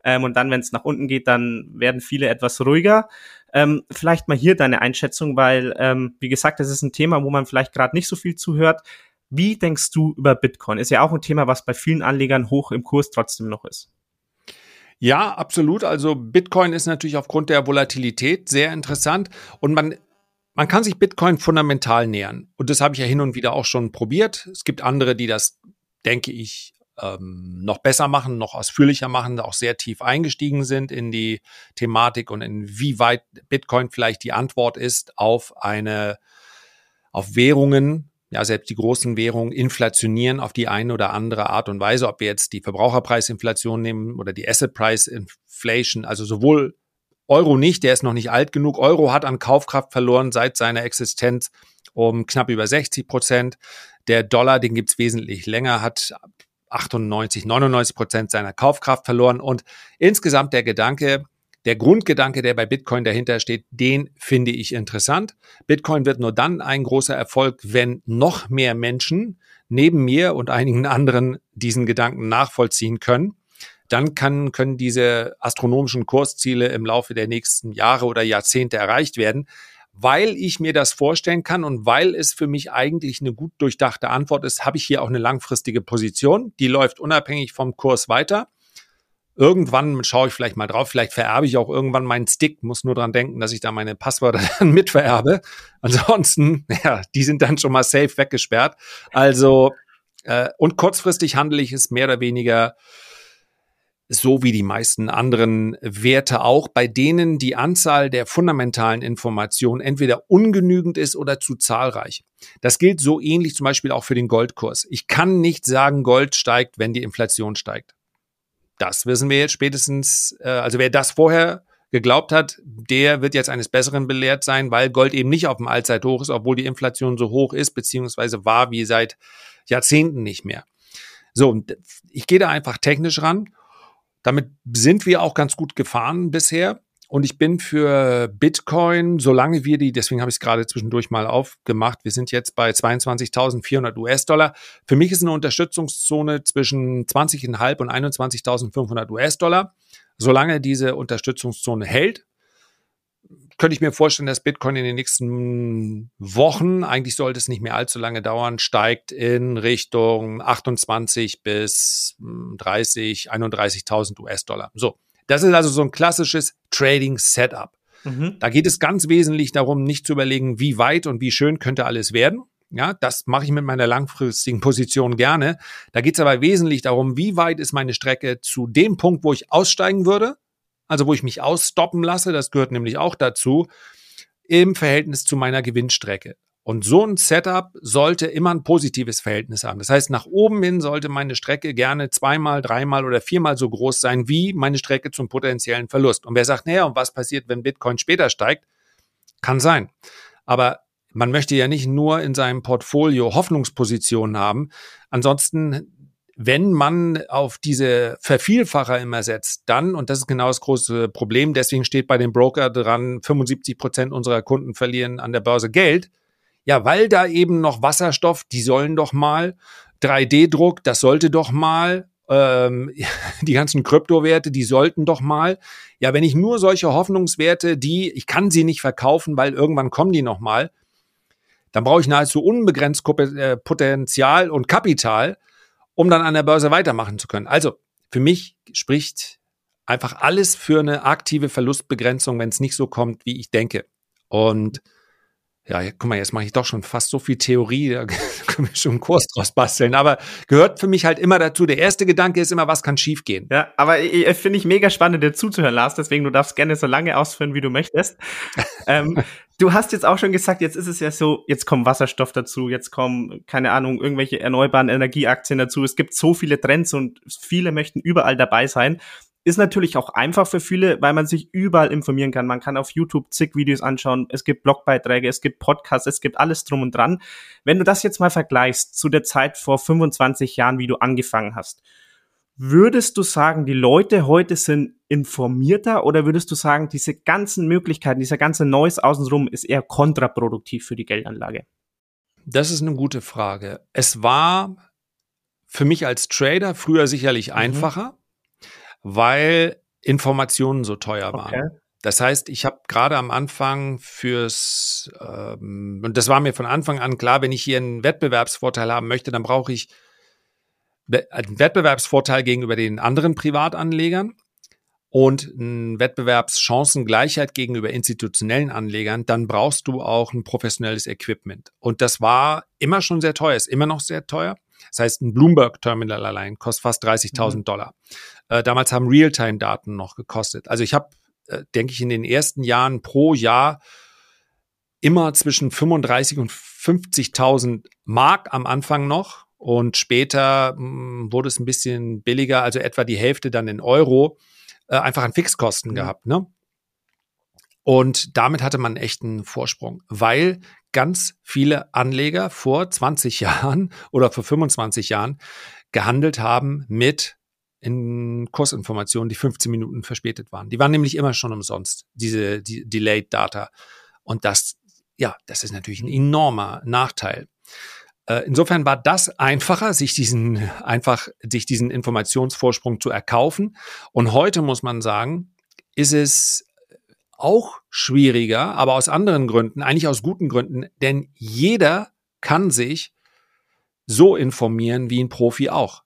Ähm, und dann, wenn es nach unten geht, dann werden viele etwas ruhiger. Ähm, vielleicht mal hier deine Einschätzung, weil, ähm, wie gesagt, das ist ein Thema, wo man vielleicht gerade nicht so viel zuhört. Wie denkst du über Bitcoin? Ist ja auch ein Thema, was bei vielen Anlegern hoch im Kurs trotzdem noch ist. Ja, absolut. Also Bitcoin ist natürlich aufgrund der Volatilität sehr interessant und man man kann sich Bitcoin fundamental nähern. Und das habe ich ja hin und wieder auch schon probiert. Es gibt andere, die das, denke ich, ähm, noch besser machen, noch ausführlicher machen, auch sehr tief eingestiegen sind in die Thematik und inwieweit Bitcoin vielleicht die Antwort ist auf eine, auf Währungen, ja, selbst die großen Währungen inflationieren auf die eine oder andere Art und Weise, ob wir jetzt die Verbraucherpreisinflation nehmen oder die Asset Price Inflation, also sowohl Euro nicht, der ist noch nicht alt genug. Euro hat an Kaufkraft verloren seit seiner Existenz um knapp über 60 Prozent. Der Dollar, den gibt's wesentlich länger, hat 98, 99 Prozent seiner Kaufkraft verloren. Und insgesamt der Gedanke, der Grundgedanke, der bei Bitcoin dahinter steht, den finde ich interessant. Bitcoin wird nur dann ein großer Erfolg, wenn noch mehr Menschen neben mir und einigen anderen diesen Gedanken nachvollziehen können. Dann kann, können diese astronomischen Kursziele im Laufe der nächsten Jahre oder Jahrzehnte erreicht werden weil ich mir das vorstellen kann und weil es für mich eigentlich eine gut durchdachte Antwort ist, habe ich hier auch eine langfristige Position. Die läuft unabhängig vom Kurs weiter. Irgendwann schaue ich vielleicht mal drauf, vielleicht vererbe ich auch irgendwann meinen Stick, muss nur dran denken, dass ich da meine Passwörter dann mitvererbe. Ansonsten, ja, die sind dann schon mal safe weggesperrt. Also, äh, und kurzfristig handle ich es mehr oder weniger so wie die meisten anderen Werte auch, bei denen die Anzahl der fundamentalen Informationen entweder ungenügend ist oder zu zahlreich. Das gilt so ähnlich zum Beispiel auch für den Goldkurs. Ich kann nicht sagen, Gold steigt, wenn die Inflation steigt. Das wissen wir jetzt spätestens, äh, also wer das vorher geglaubt hat, der wird jetzt eines Besseren belehrt sein, weil Gold eben nicht auf dem Allzeithoch ist, obwohl die Inflation so hoch ist, beziehungsweise war wie seit Jahrzehnten nicht mehr. So, ich gehe da einfach technisch ran damit sind wir auch ganz gut gefahren bisher. Und ich bin für Bitcoin, solange wir die, deswegen habe ich es gerade zwischendurch mal aufgemacht, wir sind jetzt bei 22.400 US-Dollar. Für mich ist eine Unterstützungszone zwischen 20.500 und 21.500 US-Dollar. Solange diese Unterstützungszone hält, könnte ich mir vorstellen, dass Bitcoin in den nächsten Wochen, eigentlich sollte es nicht mehr allzu lange dauern, steigt in Richtung 28 bis 30, 31.000 US-Dollar. So. Das ist also so ein klassisches Trading Setup. Mhm. Da geht es ganz wesentlich darum, nicht zu überlegen, wie weit und wie schön könnte alles werden. Ja, das mache ich mit meiner langfristigen Position gerne. Da geht es aber wesentlich darum, wie weit ist meine Strecke zu dem Punkt, wo ich aussteigen würde also wo ich mich ausstoppen lasse, das gehört nämlich auch dazu, im Verhältnis zu meiner Gewinnstrecke. Und so ein Setup sollte immer ein positives Verhältnis haben. Das heißt, nach oben hin sollte meine Strecke gerne zweimal, dreimal oder viermal so groß sein wie meine Strecke zum potenziellen Verlust. Und wer sagt, naja, und was passiert, wenn Bitcoin später steigt? Kann sein. Aber man möchte ja nicht nur in seinem Portfolio Hoffnungspositionen haben. Ansonsten wenn man auf diese Vervielfacher immer setzt, dann, und das ist genau das große Problem, deswegen steht bei dem Broker dran, 75 Prozent unserer Kunden verlieren an der Börse Geld. Ja, weil da eben noch Wasserstoff, die sollen doch mal, 3D-Druck, das sollte doch mal, ähm, die ganzen Kryptowerte, die sollten doch mal. Ja, wenn ich nur solche Hoffnungswerte, die, ich kann sie nicht verkaufen, weil irgendwann kommen die noch mal, dann brauche ich nahezu unbegrenzt äh, Potenzial und Kapital um dann an der Börse weitermachen zu können. Also für mich spricht einfach alles für eine aktive Verlustbegrenzung, wenn es nicht so kommt, wie ich denke. Und ja, guck mal, jetzt mache ich doch schon fast so viel Theorie, da können wir schon einen Kurs draus basteln. Aber gehört für mich halt immer dazu. Der erste Gedanke ist immer, was kann schiefgehen? Ja, aber finde ich mega spannend, dir zuzuhören, Lars. Deswegen, du darfst gerne so lange ausführen, wie du möchtest. ähm, Du hast jetzt auch schon gesagt, jetzt ist es ja so, jetzt kommt Wasserstoff dazu, jetzt kommen, keine Ahnung, irgendwelche erneuerbaren Energieaktien dazu. Es gibt so viele Trends und viele möchten überall dabei sein. ist natürlich auch einfach für viele, weil man sich überall informieren kann. Man kann auf YouTube zig Videos anschauen, es gibt Blogbeiträge, es gibt Podcasts, es gibt alles drum und dran. Wenn du das jetzt mal vergleichst zu der Zeit vor 25 Jahren, wie du angefangen hast, würdest du sagen, die Leute heute sind informierter oder würdest du sagen, diese ganzen Möglichkeiten, dieser ganze Neues außenrum ist eher kontraproduktiv für die Geldanlage? Das ist eine gute Frage. Es war für mich als Trader früher sicherlich mhm. einfacher, weil Informationen so teuer waren. Okay. Das heißt, ich habe gerade am Anfang fürs, ähm, und das war mir von Anfang an klar, wenn ich hier einen Wettbewerbsvorteil haben möchte, dann brauche ich einen Wettbewerbsvorteil gegenüber den anderen Privatanlegern und eine Wettbewerbschancengleichheit gegenüber institutionellen Anlegern, dann brauchst du auch ein professionelles Equipment. Und das war immer schon sehr teuer, ist immer noch sehr teuer. Das heißt, ein Bloomberg-Terminal allein kostet fast 30.000 mhm. Dollar. Äh, damals haben Realtime-Daten noch gekostet. Also ich habe, äh, denke ich, in den ersten Jahren pro Jahr immer zwischen 35 und 50.000 Mark am Anfang noch. Und später mh, hm, wurde es ein bisschen billiger, also etwa die Hälfte dann in Euro äh, einfach an Fixkosten mhm. gehabt. Ne? Und damit hatte man echt einen Vorsprung, weil ganz viele Anleger vor 20 Jahren oder vor 25 Jahren gehandelt haben mit in Kursinformationen, die 15 Minuten verspätet waren. Die waren nämlich immer schon umsonst, diese die Delayed Data. Und das, ja, das ist natürlich ein enormer Nachteil. Äh, insofern war das einfacher, sich diesen einfach sich diesen Informationsvorsprung zu erkaufen. Und heute muss man sagen, ist es auch schwieriger, aber aus anderen Gründen, eigentlich aus guten Gründen, denn jeder kann sich so informieren wie ein Profi auch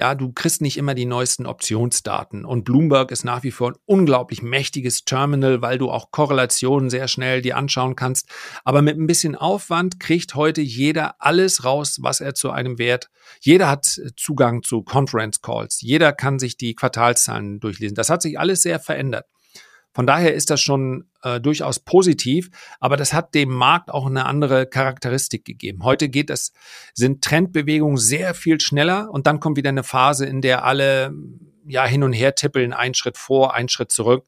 ja, du kriegst nicht immer die neuesten Optionsdaten. Und Bloomberg ist nach wie vor ein unglaublich mächtiges Terminal, weil du auch Korrelationen sehr schnell dir anschauen kannst. Aber mit ein bisschen Aufwand kriegt heute jeder alles raus, was er zu einem Wert. Jeder hat Zugang zu Conference Calls. Jeder kann sich die Quartalszahlen durchlesen. Das hat sich alles sehr verändert. Von daher ist das schon äh, durchaus positiv, aber das hat dem Markt auch eine andere Charakteristik gegeben. Heute geht es, sind Trendbewegungen sehr viel schneller und dann kommt wieder eine Phase, in der alle ja hin und her tippeln, einen Schritt vor, einen Schritt zurück.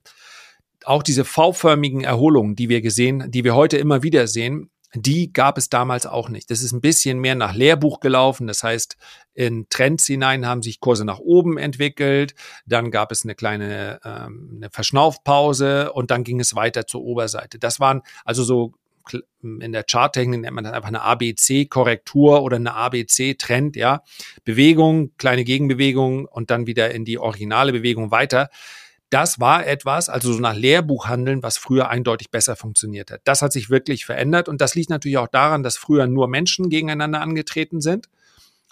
Auch diese V-förmigen Erholungen, die wir gesehen, die wir heute immer wieder sehen, die gab es damals auch nicht. Das ist ein bisschen mehr nach Lehrbuch gelaufen. Das heißt, in Trends hinein haben sich Kurse nach oben entwickelt. Dann gab es eine kleine ähm, eine Verschnaufpause und dann ging es weiter zur Oberseite. Das waren also so in der Charttechnik nennt man das einfach eine ABC-Korrektur oder eine ABC-Trend, ja. Bewegung, kleine Gegenbewegung und dann wieder in die originale Bewegung weiter das war etwas, also so nach Lehrbuch handeln, was früher eindeutig besser funktioniert hat. Das hat sich wirklich verändert und das liegt natürlich auch daran, dass früher nur Menschen gegeneinander angetreten sind.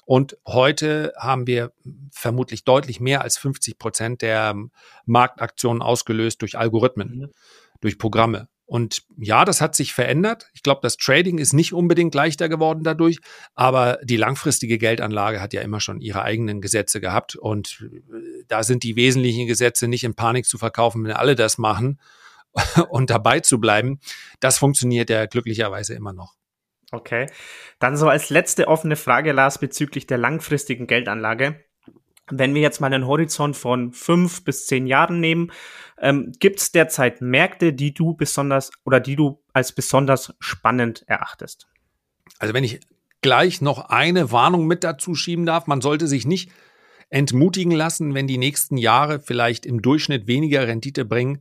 Und heute haben wir vermutlich deutlich mehr als 50 Prozent der Marktaktionen ausgelöst durch Algorithmen, mhm. durch Programme. Und ja, das hat sich verändert. Ich glaube, das Trading ist nicht unbedingt leichter geworden dadurch, aber die langfristige Geldanlage hat ja immer schon ihre eigenen Gesetze gehabt. Und äh, da sind die wesentlichen Gesetze nicht in Panik zu verkaufen, wenn alle das machen und dabei zu bleiben. Das funktioniert ja glücklicherweise immer noch. Okay. Dann so als letzte offene Frage, Lars, bezüglich der langfristigen Geldanlage. Wenn wir jetzt mal einen Horizont von fünf bis zehn Jahren nehmen, ähm, gibt es derzeit Märkte, die du besonders oder die du als besonders spannend erachtest? Also wenn ich gleich noch eine Warnung mit dazu schieben darf, man sollte sich nicht entmutigen lassen, wenn die nächsten Jahre vielleicht im Durchschnitt weniger Rendite bringen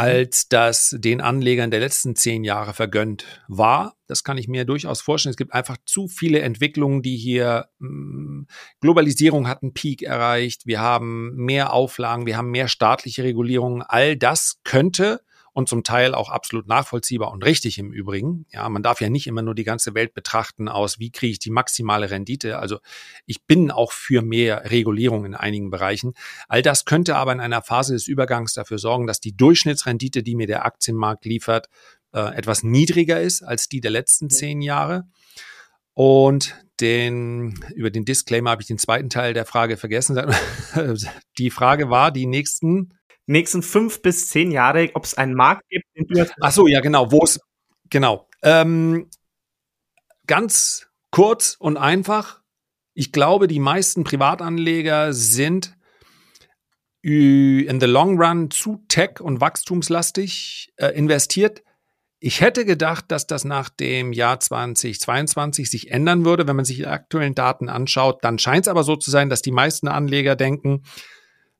als das den Anlegern der letzten zehn Jahre vergönnt war. Das kann ich mir durchaus vorstellen. Es gibt einfach zu viele Entwicklungen, die hier mh, hm, Globalisierung hat einen Peak erreicht. Wir haben mehr Auflagen, wir haben mehr staatliche Regulierungen. All das könnte und zum Teil auch absolut nachvollziehbar und richtig im Übrigen. Ja, man darf ja nicht immer nur die ganze Welt betrachten aus, wie kriege ich die maximale Rendite. Also ich bin auch für mehr Regulierung in einigen Bereichen. All das könnte aber in einer Phase des Übergangs dafür sorgen, dass die Durchschnittsrendite, die mir der Aktienmarkt liefert, äh, etwas niedriger ist als die der letzten zehn Jahre. Und den, über den Disclaimer habe ich den zweiten Teil der Frage vergessen. Die Frage war, die nächsten nächsten fünf bis zehn Jahre, ob es einen Markt gibt, Ach so, ja, genau. Wo es, genau. Ähm, ganz kurz und einfach. Ich glaube, die meisten Privatanleger sind in the long run zu tech- und wachstumslastig äh, investiert. Ich hätte gedacht, dass das nach dem Jahr 2022 sich ändern würde, wenn man sich die aktuellen Daten anschaut. Dann scheint es aber so zu sein, dass die meisten Anleger denken,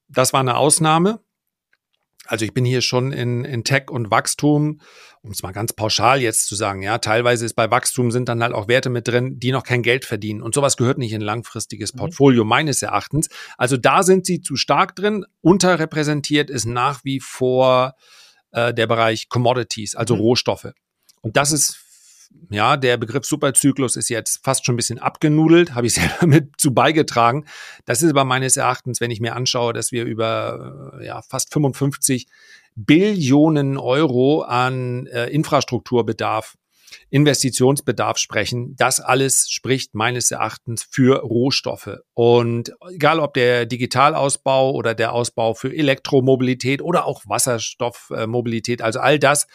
das war eine Ausnahme. Also ich bin hier schon in, in Tech und Wachstum, um es mal ganz pauschal jetzt zu sagen, ja, teilweise ist bei Wachstum sind dann halt auch Werte mit drin, die noch kein Geld verdienen. Und sowas gehört nicht in ein langfristiges mhm. Portfolio, meines Erachtens. Also da sind sie zu stark drin. Unterrepräsentiert ist nach wie vor äh, der Bereich Commodities, also mhm. Rohstoffe. Und das ist ja, der Begriff Superzyklus ist jetzt fast schon ein bisschen abgenudelt, habe ich selber mit zu beigetragen. Das ist aber meines Erachtens, wenn ich mir anschaue, dass wir über äh, ja, fast 55 Billionen Euro an äh, Infrastrukturbedarf, Investitionsbedarf sprechen. Das alles spricht meines Erachtens für Rohstoffe. Und egal ob der Digitalausbau oder der Ausbau für Elektromobilität oder auch Wasserstoffmobilität, also all das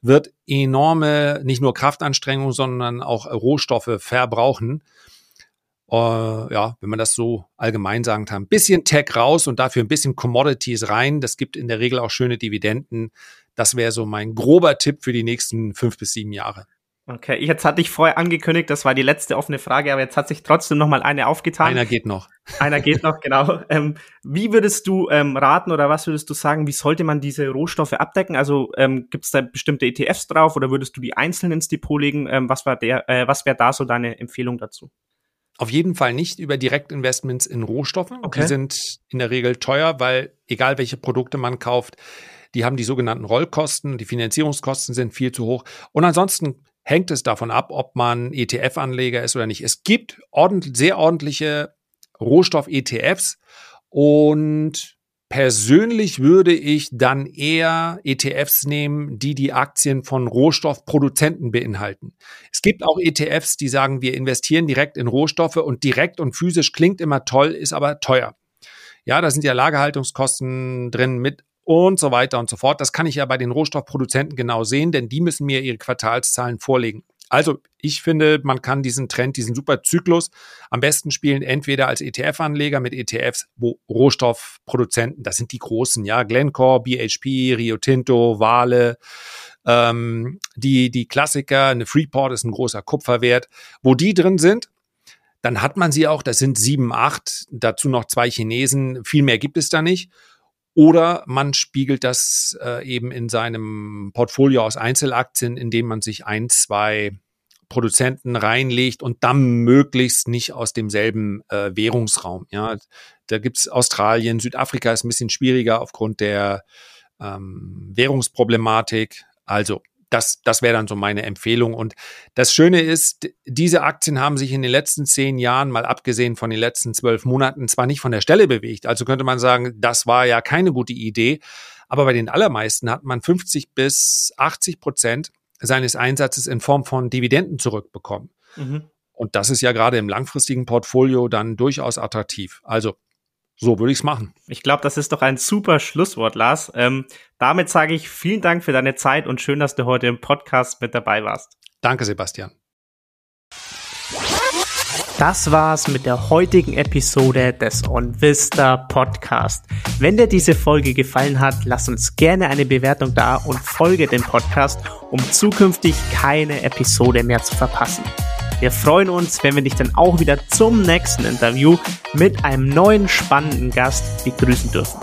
wird enorme, nicht nur Kraftanstrengung, sondern auch Rohstoffe verbrauchen. Uh, ja, wenn man das so allgemein sagen kann, ein bisschen Tech raus und dafür ein bisschen Commodities rein. Das gibt in der Regel auch schöne Dividenden. Das wäre so mein grober Tipp für die nächsten fünf bis sieben Jahre. Okay, jetzt hatte ich vorher angekündigt, das war die letzte offene Frage, aber jetzt hat sich trotzdem noch mal eine aufgetan. Einer geht noch. Einer geht noch, genau. Ähm, wie würdest du ähm, raten oder was würdest du sagen, wie sollte man diese Rohstoffe abdecken? Also ähm, gibt es da bestimmte ETFs drauf oder würdest du die einzeln ins Depot legen? Ähm, was war der, äh, was wäre da so deine Empfehlung dazu? Auf jeden Fall nicht über Direktinvestments in Rohstoffe. Okay. Die sind in der Regel teuer, weil egal welche Produkte man kauft, die haben die sogenannten Rollkosten, die Finanzierungskosten sind viel zu hoch. Und ansonsten hängt es davon ab, ob man ETF-Anleger ist oder nicht. Es gibt ordentlich, sehr ordentliche Rohstoff-ETFs und persönlich würde ich dann eher ETFs nehmen, die die Aktien von Rohstoffproduzenten beinhalten. Es gibt auch ETFs, die sagen, wir investieren direkt in Rohstoffe und direkt und physisch klingt immer toll, ist aber teuer. Ja, da sind ja Lagerhaltungskosten drin mit und so weiter und so fort. Das kann ich ja bei den Rohstoffproduzenten genau sehen, denn die müssen mir ihre Quartalszahlen vorlegen. Also ich finde, man kann diesen Trend, diesen super Zyklus am besten spielen, entweder als ETF-Anleger mit ETFs, wo Rohstoffproduzenten, das sind die großen, ja, Glencore, BHP, Rio Tinto, Vale, ähm, die, die Klassiker, eine Freeport ist ein großer Kupferwert, wo die drin sind, dann hat man sie auch, das sind sieben, acht, dazu noch zwei Chinesen, viel mehr gibt es da nicht. Oder man spiegelt das äh, eben in seinem Portfolio aus Einzelaktien, indem man sich ein, zwei Produzenten reinlegt und dann möglichst nicht aus demselben äh, Währungsraum. Ja, da gibt's Australien, Südafrika ist ein bisschen schwieriger aufgrund der ähm, Währungsproblematik. Also das, das wäre dann so meine Empfehlung. Und das Schöne ist, diese Aktien haben sich in den letzten zehn Jahren, mal abgesehen von den letzten zwölf Monaten, zwar nicht von der Stelle bewegt. Also könnte man sagen, das war ja keine gute Idee. Aber bei den allermeisten hat man 50 bis 80 Prozent seines Einsatzes in Form von Dividenden zurückbekommen. Mhm. Und das ist ja gerade im langfristigen Portfolio dann durchaus attraktiv. Also so würde ich es machen. Ich glaube, das ist doch ein super Schlusswort, Lars. Ähm, damit sage ich vielen Dank für deine Zeit und schön, dass du heute im Podcast mit dabei warst. Danke, Sebastian. Das war's mit der heutigen Episode des OnVista Podcast. Wenn dir diese Folge gefallen hat, lass uns gerne eine Bewertung da und folge dem Podcast, um zukünftig keine Episode mehr zu verpassen. Wir freuen uns, wenn wir dich dann auch wieder zum nächsten Interview mit einem neuen spannenden Gast begrüßen dürfen.